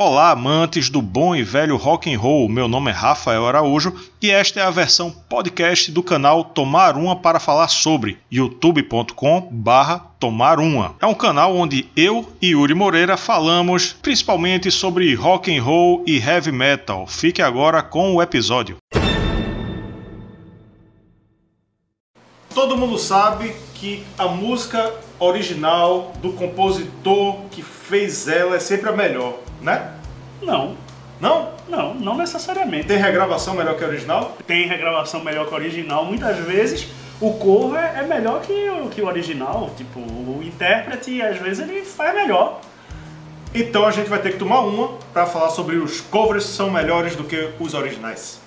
Olá, amantes do bom e velho rock and roll. Meu nome é Rafael Araújo e esta é a versão podcast do canal Tomar Uma para falar sobre youtube.com/barra Tomar Uma. É um canal onde eu e Yuri Moreira falamos principalmente sobre rock and roll e heavy metal. Fique agora com o episódio. Todo mundo sabe que a música original do compositor que fez ela é sempre a melhor né? Não. Não? Não, não necessariamente. Tem regravação melhor que a original? Tem regravação melhor que a original. Muitas vezes o cover é melhor que o, que o original. Tipo, o intérprete, às vezes, ele faz melhor. Então a gente vai ter que tomar uma para falar sobre os covers que são melhores do que os originais.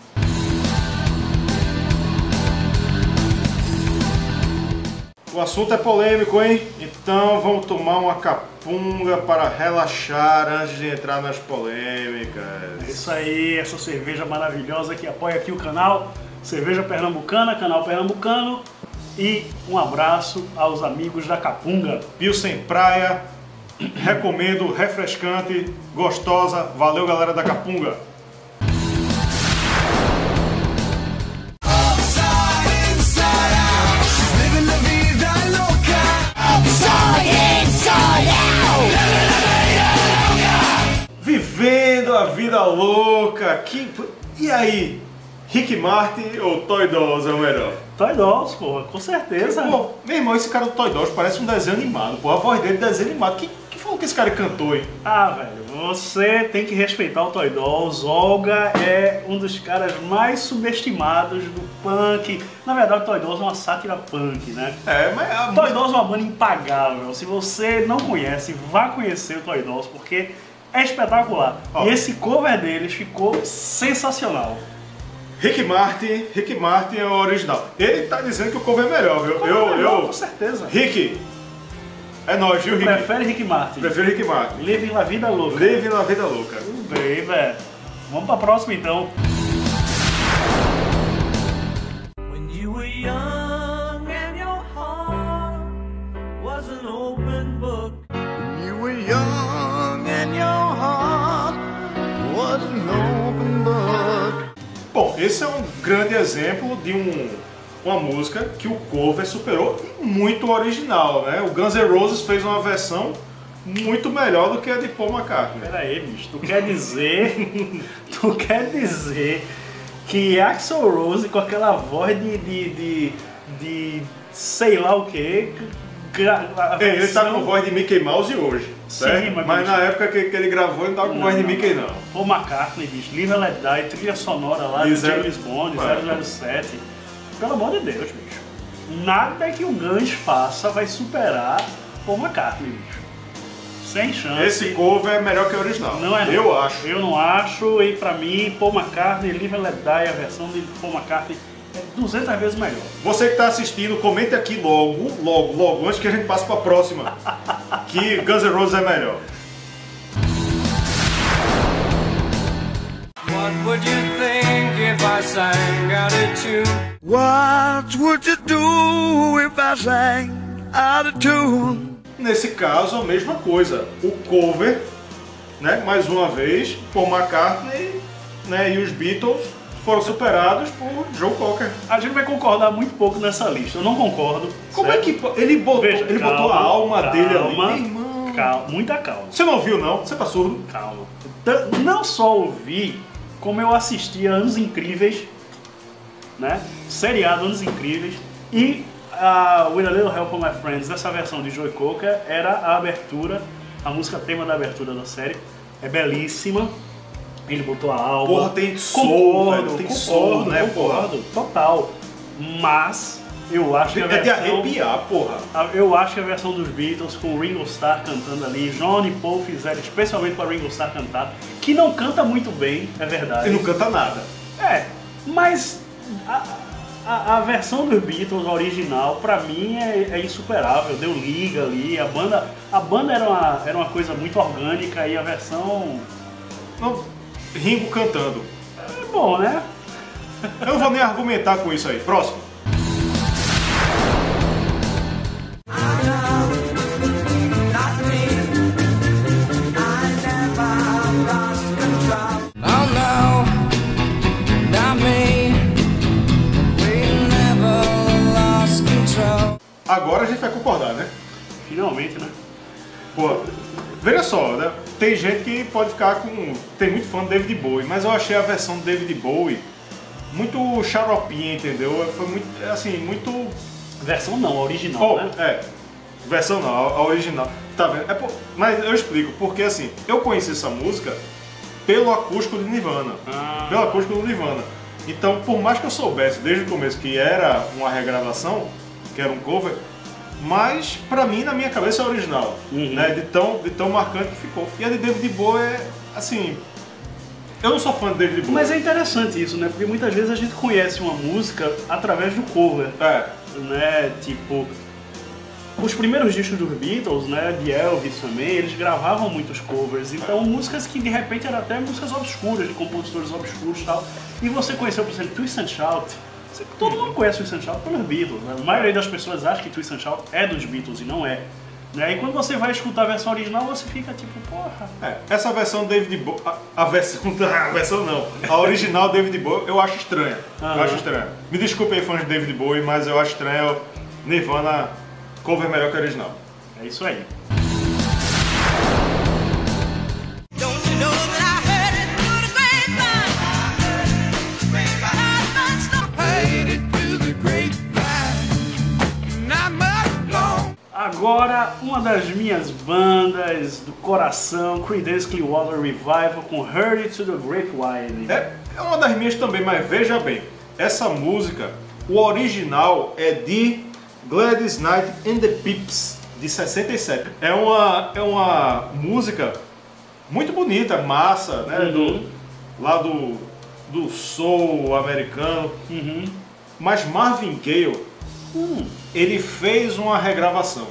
O assunto é polêmico, hein? Então vamos tomar uma capunga para relaxar antes de entrar nas polêmicas. É isso aí, essa cerveja maravilhosa que apoia aqui o canal. Cerveja Pernambucana, canal Pernambucano. E um abraço aos amigos da Capunga. Pilsen Praia, recomendo, refrescante, gostosa. Valeu, galera da Capunga. Vivendo a vida louca. Que... E aí? Rick Martin ou Toy Dolls é o melhor? Toy Dolls, porra, com certeza. Pô, meu irmão, esse cara do Toy Dolls parece um desenho animado, pô. A voz dele é desenho animado. Que, que falou que esse cara cantou, hein? Ah, velho, você tem que respeitar o Toy Dolls. Olga é um dos caras mais subestimados do punk. Na verdade, o Toy Dolls é uma sátira punk, né? É, mas... A... Toy Dolls é uma banda impagável. Se você não conhece, vá conhecer o Toy Dolls, porque é espetacular. Ó. E esse cover deles ficou sensacional. Rick Martin, Rick Martin é o original. Ele tá dizendo que o cover é melhor, viu? Eu, é melhor, eu, com certeza. Rick, é nóis, viu, Rick? Prefere Rick Martin. Prefiro Rick Martin. Living na vida louca. Living na vida louca. Tudo bem, velho. Vamos pra próxima então. Esse é um grande exemplo de um, uma música que o cover superou muito o original, né? O Guns N' Roses fez uma versão muito melhor do que a de Paul McCartney. Pera aí, bicho, tu quer dizer, tu quer dizer que Axel Rose com aquela voz de, de, de, de sei lá o que, versão... Ele tá com voz de Mickey Mouse hoje. Certo? Sim, mas, mas na época que, que, ele gravou, ele não tava com voz de Mickey, não. Paul McCartney, bicho, Live Let Die, trilha sonora lá de James Bond, 007. Pelo amor de Deus, bicho. Nada que o Guns faça vai superar Paul McCartney, bicho. Sem chance. Esse cover é melhor que o original. Não é? Não. Eu acho. Eu não acho, e pra mim, Paul McCartney, Live Let Die, a versão de Paul McCartney 200 vezes melhor. Você que está assistindo, comente aqui logo, logo, logo, antes que a gente passe para a próxima, que Guns N' Roses é melhor. What would you think if I sang out of tune? What would you do if I sang out of tune? Nesse caso, a mesma coisa. O cover, né, mais uma vez, Paul McCartney né, e os Beatles foram superados por Joe Cocker. A gente vai concordar muito pouco nessa lista. Eu não concordo. Como é certo? é que ele botou, Veja, ele calma, botou a alma calma, dele ali? Irmão. Calma, muita calma. Você não ouviu não? Você tá surdo? Calma. Não só ouvi, como eu assisti a Anos Incríveis, né? Seriado Anos Incríveis e a With a Little Help of My Friends, dessa versão de Joe Cocker, era a abertura, a música tema da abertura da série. É belíssima ele botou a alma. Porra, tem soul, velho, tem soul, né, concordo, porra? Total. Mas eu acho que a versão... É de arrepiar, porra. Eu acho que a versão dos Beatles com o Ringo Starr cantando ali, John e Paul fizeram especialmente para Ringo Starr cantar, que não canta muito bem, é verdade. E não canta nada. É, mas a, a, a versão dos Beatles original, pra mim, é, é, insuperável. Deu liga ali, a banda, a banda era, uma, era uma coisa muito orgânica e a versão... Não, Ringo cantando. É bom, né? Eu não vou nem argumentar com isso aí. Próximo. Agora a gente vai concordar, né? Finalmente, né? Pô, I só, né? Tem gente que pode ficar com. Tem muito fã do David Bowie, mas eu achei a versão do David Bowie muito xaropinha, entendeu? Foi muito. Assim, muito. Versão não, a original, Oh, né? é. Versão não, a a original. Tá vendo? É por- Mas eu explico, porque assim, eu conheci essa música pelo acústico do Nirvana. Ah. Pelo acústico do Nirvana. Então, por mais que eu soubesse desde o começo que era uma regravação, que era um cover, mas pra mim, na minha cabeça, é original. Uhum. Né? De, tão, de tão marcante que ficou. E a de David Bowie é, assim... Eu não sou fã de David Bowie. Mas é interessante isso, né? Porque muitas vezes a gente conhece uma música através do cover, É, né? Tipo, os primeiros discos dos Beatles, né? De Elvis também, eles gravavam muitos covers. Então, músicas que de repente eram até músicas obscuras, de compositores obscuros e tal. E você conheceu, por exemplo, Twist and Shout. Todo mundo conhece Twist and Shout pelos Beatles, né? A maioria das pessoas acha que Twist and Shout é dos Beatles e não é. Né? E quando você vai escutar a versão original, você fica tipo, porra. É, essa versão David Bowie, a, a versão, a versão não, a original David Bowie eu acho estranha. Eu Aham. acho estranha. Me desculpe aí fãs de David Bowie, mas eu acho estranho Nirvana cover melhor que a original. É isso aí. Agora, uma das minhas bandas do coração, Creedence Clearwater Revival com Hurry to the Grapevine. É, é uma das minhas também, mas veja bem, essa música, o original é de Gladys Knight and the Pips, de 67. É uma, é uma música muito bonita, massa, né? Uhum. Do, lá do, do soul americano. Uhum. Mas Marvin Gaye, Hum, ele fez uma regravação.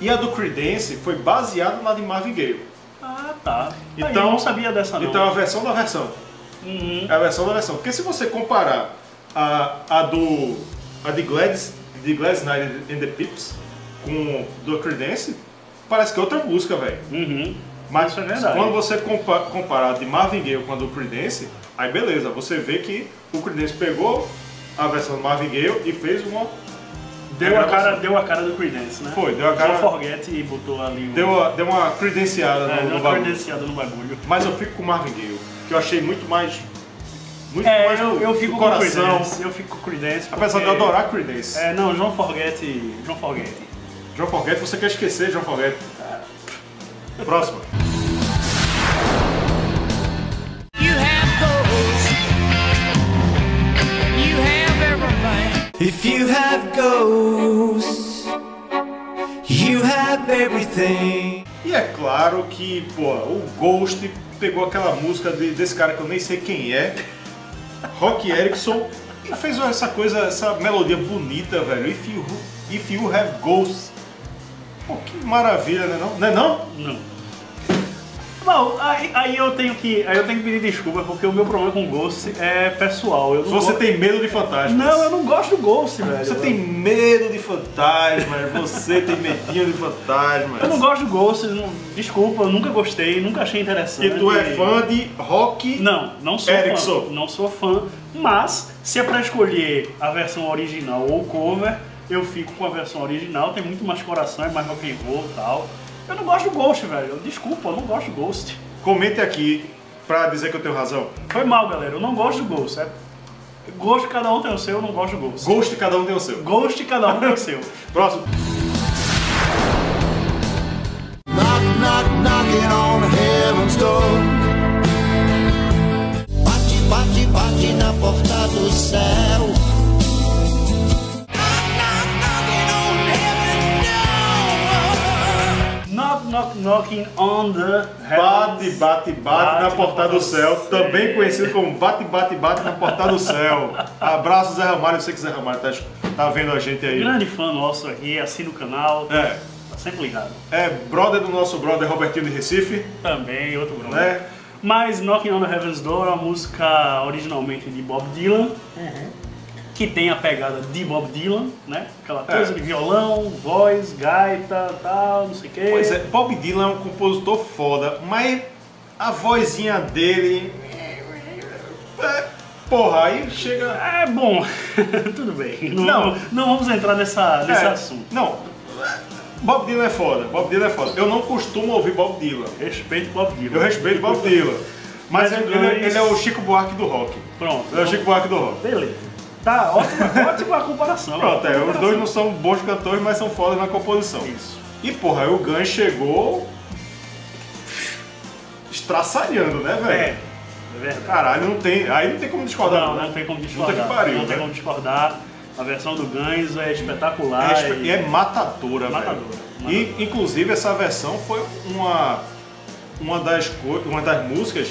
E a do Creedence foi baseada na de Marvin Gaye. Ah, tá. Então- eu não sabia dessa não. Então é a versão da versão. Uhum. É a versão da versão. Porque se você comparar a, a do. a de Gladys, de Gladys Knight and the Pips com do Creedence, parece que é outra música, velho. Uhum. Mas é quando você compa comparar a de Marvin Gaye com a do Creedence, aí beleza, você vê que o Creedence pegou a versão do Marvin Gaye e fez uma. Deu a, regravação. cara, deu a cara do Creedence, né? Foi, deu a cara- Don't Forget e botou ali um... Deu, a- deu uma credenciada é, no, deu no uma bagulho. credenciada no bagulho. Mas eu fico com o Marvin Gaye, que eu achei muito mais. Muito É, mais eu, eu fico com coração. Creedence. Eu fico com Creedence Apesar de porque- eu adorar Creedence. É, não, Don't Forget... Don't Forget. João Forget, você quer esquecer João Forget. Próximo. Have everything. If claro que, pô, o Ghost pegou aquela música de- desse cara que eu nem sei quem é, Rock Erickson, e fez essa coisa, essa melodia bonita, velho. If you, if you have ghosts. Pô, que maravilha, né não? Não é não? Não. Bom, aí, aí eu tenho que aí eu tenho que pedir desculpa porque o meu problema com Ghost é pessoal. Eu Você go- tem medo de fantasmas. Não, eu não gosto do Ghost, velho. Você tem medo de fantasmas, você tem medinho de fantasmas. Eu não gosto do Ghost, não- desculpa, eu nunca gostei, nunca achei interessante. E tu é fã de rock? Não, não sou Erickson. fã. Não sou fã, mas se é pra escolher a versão original ou cover, eu fico com a versão original, tem muito mais coração, é mais rock and roll e tal. Eu não gosto do Ghost, velho. Desculpa, eu não gosto do Ghost. Comente aqui pra dizer que eu tenho razão. Foi mal, galera. Eu não gosto do Ghost. É... Gosto cada um tem o seu, eu não gosto do Ghost. Ghost, cada um tem o seu. Ghost cada um tem o seu. Próximo. Knocking on the Bate, heavens. bate, bate, na porta do céu, também conhecido como bate, bate, bate na porta do céu. Abraço, Zé Ramalho, eu sei que Zé Ramalho tá, tá vendo a gente aí. Grande fã nosso aqui, assina o canal. É, Tá sempre ligado. é brother do nosso brother Robertinho de Recife, Também, outro brother. né? Mas Knocking on the Heaven's Door é uma música originalmente de Bob Dylan, que tem a pegada de Bob Dylan, né? Aquela coisa É. de violão, voz, gaita, tal, não sei o quê. Pois é, Bob Dylan é um compositor foda, mas a vozinha dele. é, porra, aí chega. É bom, tudo bem. Não, Não. Não, vamos entrar nessa, nesse É, assunto. Não. Bob Dylan é foda, Bob Dylan é foda. Eu não costumo ouvir Bob Dylan. Respeito Bob Dylan. Eu respeito Bob Dylan. Mas Mas ele, Guns- ele é o Chico Buarque do rock. Pronto. Ele é o Chico Buarque do rock. Beleza. Tá, ótima, ótima comparação. Pronto, é, os dois não são bons cantores, mas são fodas na composição. Isso. E porra, aí o Guns chegou estraçalhando, né, velho? É, é verdade. Caralho, não tem. Aí não tem como discordar. Não, né? não tem como Puta discordar. que pariu, não tem né? como discordar. A versão do Guns é espetacular. É, e- é matadora, Matadora, velho. E, inclusive, essa versão foi uma, uma, das, co- uma das músicas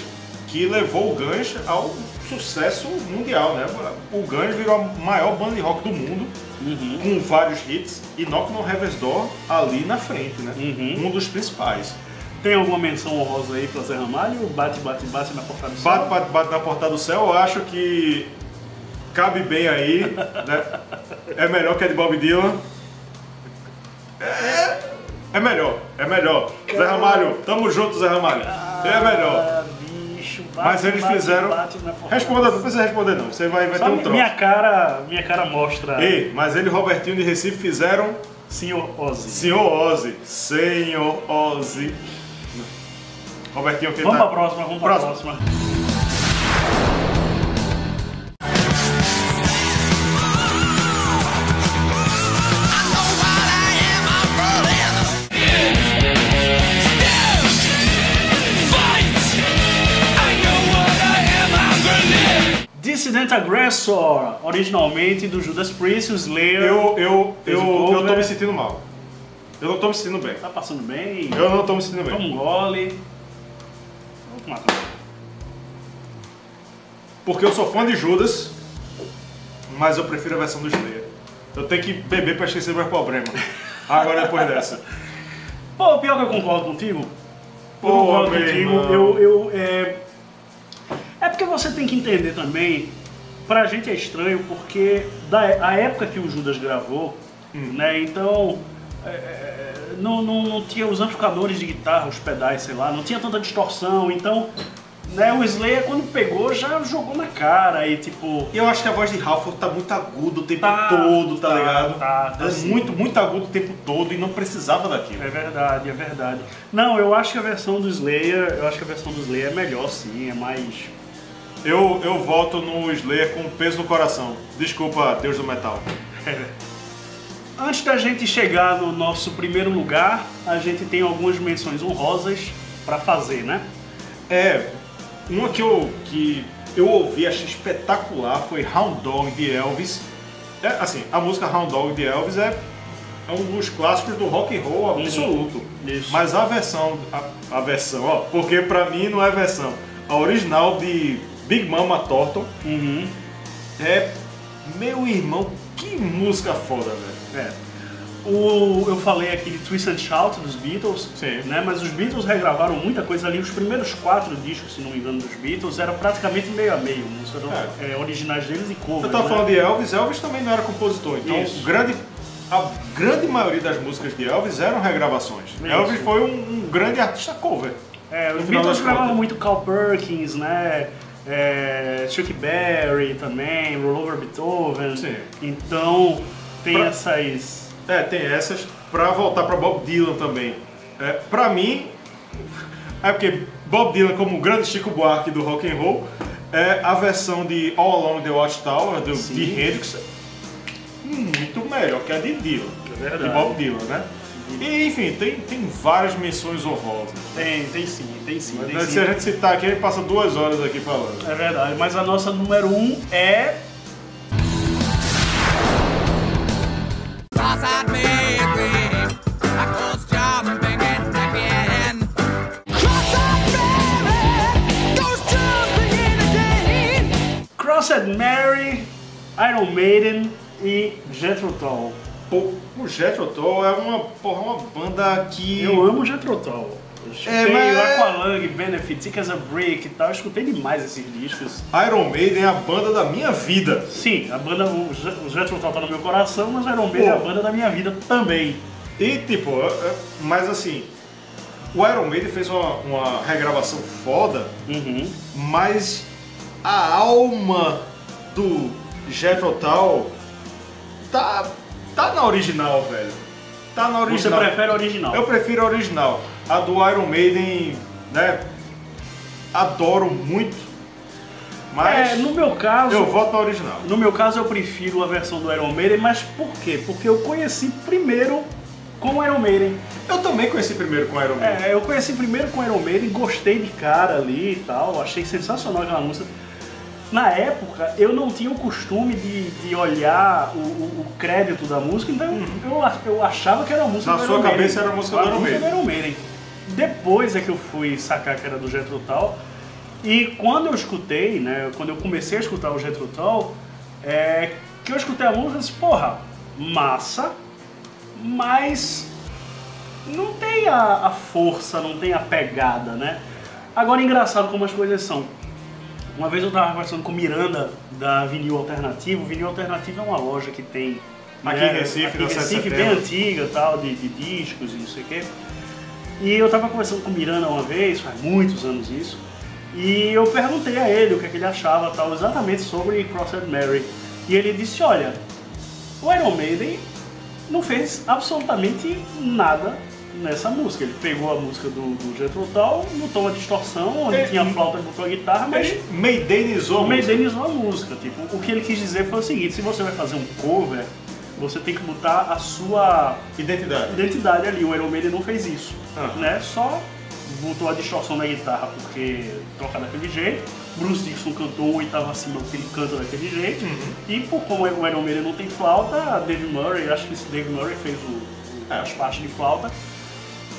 que levou o Guns ao sucesso mundial, né? O Guns virou a maior banda de rock do mundo, Uhum. com vários hits, e Knock no Heaven's Door ali na frente, né? Uhum. Um dos principais. Tem alguma menção honrosa aí pra Zé Ramalho? Bate, bate, bate na portada do céu? Bate, bate, bate na portada do céu, eu acho que cabe bem aí, né? É melhor que a de Bob Dylan. É, é melhor, é melhor. Zé Ramalho, tamo junto, Zé Ramalho. É melhor. Bate, Mas eles bate, fizeram. bate Responda, não precisa responder não. Você vai, vai Só ter um troço. minha cara, minha cara mostra Ei, mas ele e Robertinho de Recife fizeram Senhor Ozzy. Senhor Ozzy. Senhor Ozzy. Robertinho, quem Vamos tá? pra próxima, vamos pra Próximo. próxima. Dissident Aggressor, originalmente do Judas Priest, o Slayer. Eu, eu, eu, eu tô me sentindo mal. Eu não tô me sentindo bem. Tá passando bem? Eu não tô me sentindo Toma bem. um gole. Vamos matar. Porque eu sou fã de Judas, mas eu prefiro a versão do Slayer. Eu tenho que beber pra esquecer meus problemas. Agora depois dessa. Pô, pior que eu concordo contigo. Pô, eu concordo meu contigo. irmão. Eu, eu, é... é porque você tem que entender também. Pra gente é estranho porque da a época que o Judas gravou, Hum. né? Então é, é, não, não, não tinha os amplificadores de guitarra, os pedais, sei lá, não tinha tanta distorção. Então, né? O Slayer quando pegou já jogou na cara e tipo eu acho que a voz de Halford tá muito aguda o tempo Tá, todo, tá, tá, ligado? tá, tá é sim. muito, muito agudo o tempo todo e não precisava daquilo. É verdade, é verdade. Não, eu acho que a versão do Slayer, eu acho que a versão do Slayer é melhor sim, é mais. Eu, eu volto no Slayer com peso no coração. Desculpa, Deus do Metal. Antes da gente chegar no nosso primeiro lugar, a gente tem algumas menções honrosas pra fazer, né? É, uma que eu, que eu ouvi, achei espetacular, foi Hound Dog de Elvis. É, assim, a música Hound Dog de Elvis é, é um dos clássicos do rock and roll absoluto. Isso. Mas a versão, a, a versão, ó, porque pra mim não é versão, a original de Big Mama Thornton Uhum. é, meu irmão, que música foda, velho. É. O, eu falei aqui de Twist and Shout dos Beatles, Sim. né? Mas os Beatles regravaram muita coisa ali. Os primeiros quatro discos, se não me engano, dos Beatles eram praticamente meio a meio. Músicas É. é, originais deles e covers. Eu tava né? falando de Elvis, Elvis também não era compositor, então Isso. grande, a grande maioria das músicas de Elvis eram regravações. Isso. Elvis foi um, um grande artista cover. É, os Beatles gravavam muito Carl Perkins, né? É, Chuck Berry também, Roll Over Beethoven. Sim. Então tem Pra- essas. É, tem essas. Pra voltar pra Bob Dylan também. É, pra mim, é porque Bob Dylan, como o grande Chico Buarque do rock and roll, é a versão de All Along the Watchtower do, Sim. de Hendrix muito melhor que a de Dylan. É verdade. De Bob Dylan, né? E, enfim, tem, tem várias menções honrosas. Tem, tem sim, tem sim. tem Mas sim. se a gente citar aqui, a gente passa duas horas aqui falando. É verdade, mas a nossa número um é. Crossed Mary, Iron Maiden e Jethro Tull. Pô, o Jethro Tull é uma, porra, uma banda que... Eu amo Jethro Tull. Eu escutei É, mas- Aqualung, Benefit, Thick as a Brick e tal. Eu escutei demais esses discos. Iron Maiden é a banda da minha vida. Sim, a banda, o Je- o Jethro Tull tá no meu coração, mas Iron Maiden é a Pô. banda da minha vida também. E, tipo, é- é- mas assim, o Iron Maiden fez uma, uma regravação foda, Uhum. mas a alma do Jethro Tull tá, tá na original, velho. tá na Você original. prefere a original? Eu prefiro a original. A do Iron Maiden, né? Adoro muito. Mas É, no meu caso, eu voto na original. no meu caso eu prefiro a versão do Iron Maiden, mas por quê? Porque eu conheci primeiro com o Iron Maiden. Eu também conheci primeiro com Iron Maiden. É, eu conheci primeiro com o Iron Maiden, gostei de cara ali e tal, achei sensacional aquela música. Na época, eu não tinha o costume de, de olhar o, o- o crédito da música, então eu, a- eu achava que era uma música Na do sua Iron Maiden. cabeça era a música do Iron música Maiden. do Iron Maiden. Depois é que eu fui sacar que era do Jethro Tull, e quando eu escutei, né, quando eu comecei a escutar o Jethro Tull, é, que eu escutei a música, eu disse, porra, massa, mas não tem a, a força, não tem a pegada, né? Agora, engraçado como as coisas são. Uma vez eu tava conversando com Miranda da Vinil Alternativo. Vinil Alternativo é uma loja que tem Aqui né, em Recife, aqui em 7 de Recife bem antiga, tal, de, de discos e não sei o quê. E eu tava conversando com o Miranda uma vez, faz muitos anos isso. E eu perguntei a ele o que, é que ele achava tal, exatamente sobre Crossed Mary. E ele disse, olha, o Iron Maiden não fez absolutamente nada nessa música. Ele pegou a música do, do Jethro Tull, botou uma distorção, onde Ele- tinha flauta e botou a guitarra, mas Ele maidenizou a. Maidenizou a música. Tipo, o que ele quis dizer foi o seguinte, se você vai fazer um cover, você tem que botar a sua Identidade. identidade ali. O Iron Maiden não fez isso, Ah. né? Só botou a distorção na guitarra porque toca daquele jeito. Bruce Dixon cantou uma oitava acima porque ele canta daquele jeito. Uhum. E por como o Iron Maiden não tem flauta, a Dave Murray, acho que esse Dave Murray fez o- É. as partes de flauta.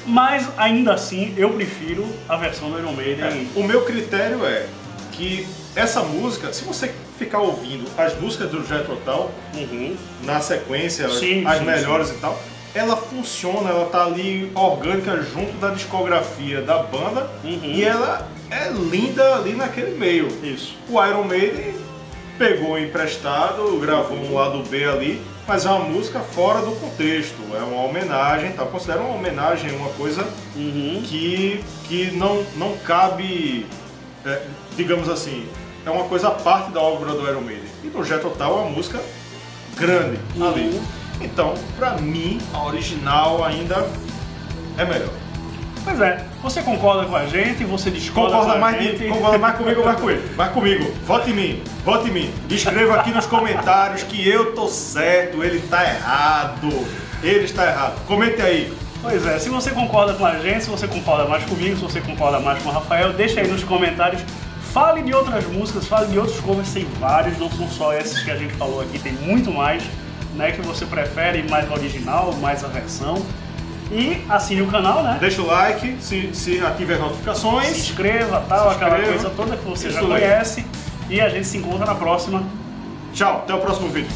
Mas ainda assim, eu prefiro a versão do Iron Maiden. É, O meu critério é que essa música, se você ficar ouvindo as músicas do Jethro Tull Uhum. na sequência, as- Sim, as sim, melhores e tal, ela funciona, ela tá ali orgânica junto da discografia da banda Uhum. e ela é linda ali naquele meio. Isso. O Iron Maiden pegou emprestado, gravou um lado B ali, mas é uma música fora do contexto, é uma homenagem, tá? Eu considero uma homenagem, uma coisa Uhum. que, que não, não cabe, é, digamos assim, é uma coisa à parte da obra do Iron Maiden. E no Jet Total é uma música grande ali. Uhum. Então, pra mim, a original ainda é melhor. Pois é, você concorda com a gente, você discorda Concorda com a mais, gente. de, concorda mais comigo ou mais com ele? Mais comigo. Vote em mim. Vote em mim. Escreva aqui nos comentários que eu tô certo, ele tá errado. Ele está errado. Comente aí. Pois é, se você concorda com a gente, se você concorda mais comigo, se você concorda mais com o Rafael, deixa aí nos comentários. Fale de outras músicas, fale de outros covers, tem vários, não são só esses que a gente falou aqui, tem muito mais, né, que você prefere, mais original, mais a versão. E assine o canal, né? Deixa o like, se, se ative as Se notificações. inscreva, tal, Se aquela inscreva. coisa toda que você Isso já aí. conhece. E a gente se encontra na próxima. Tchau, até o próximo vídeo.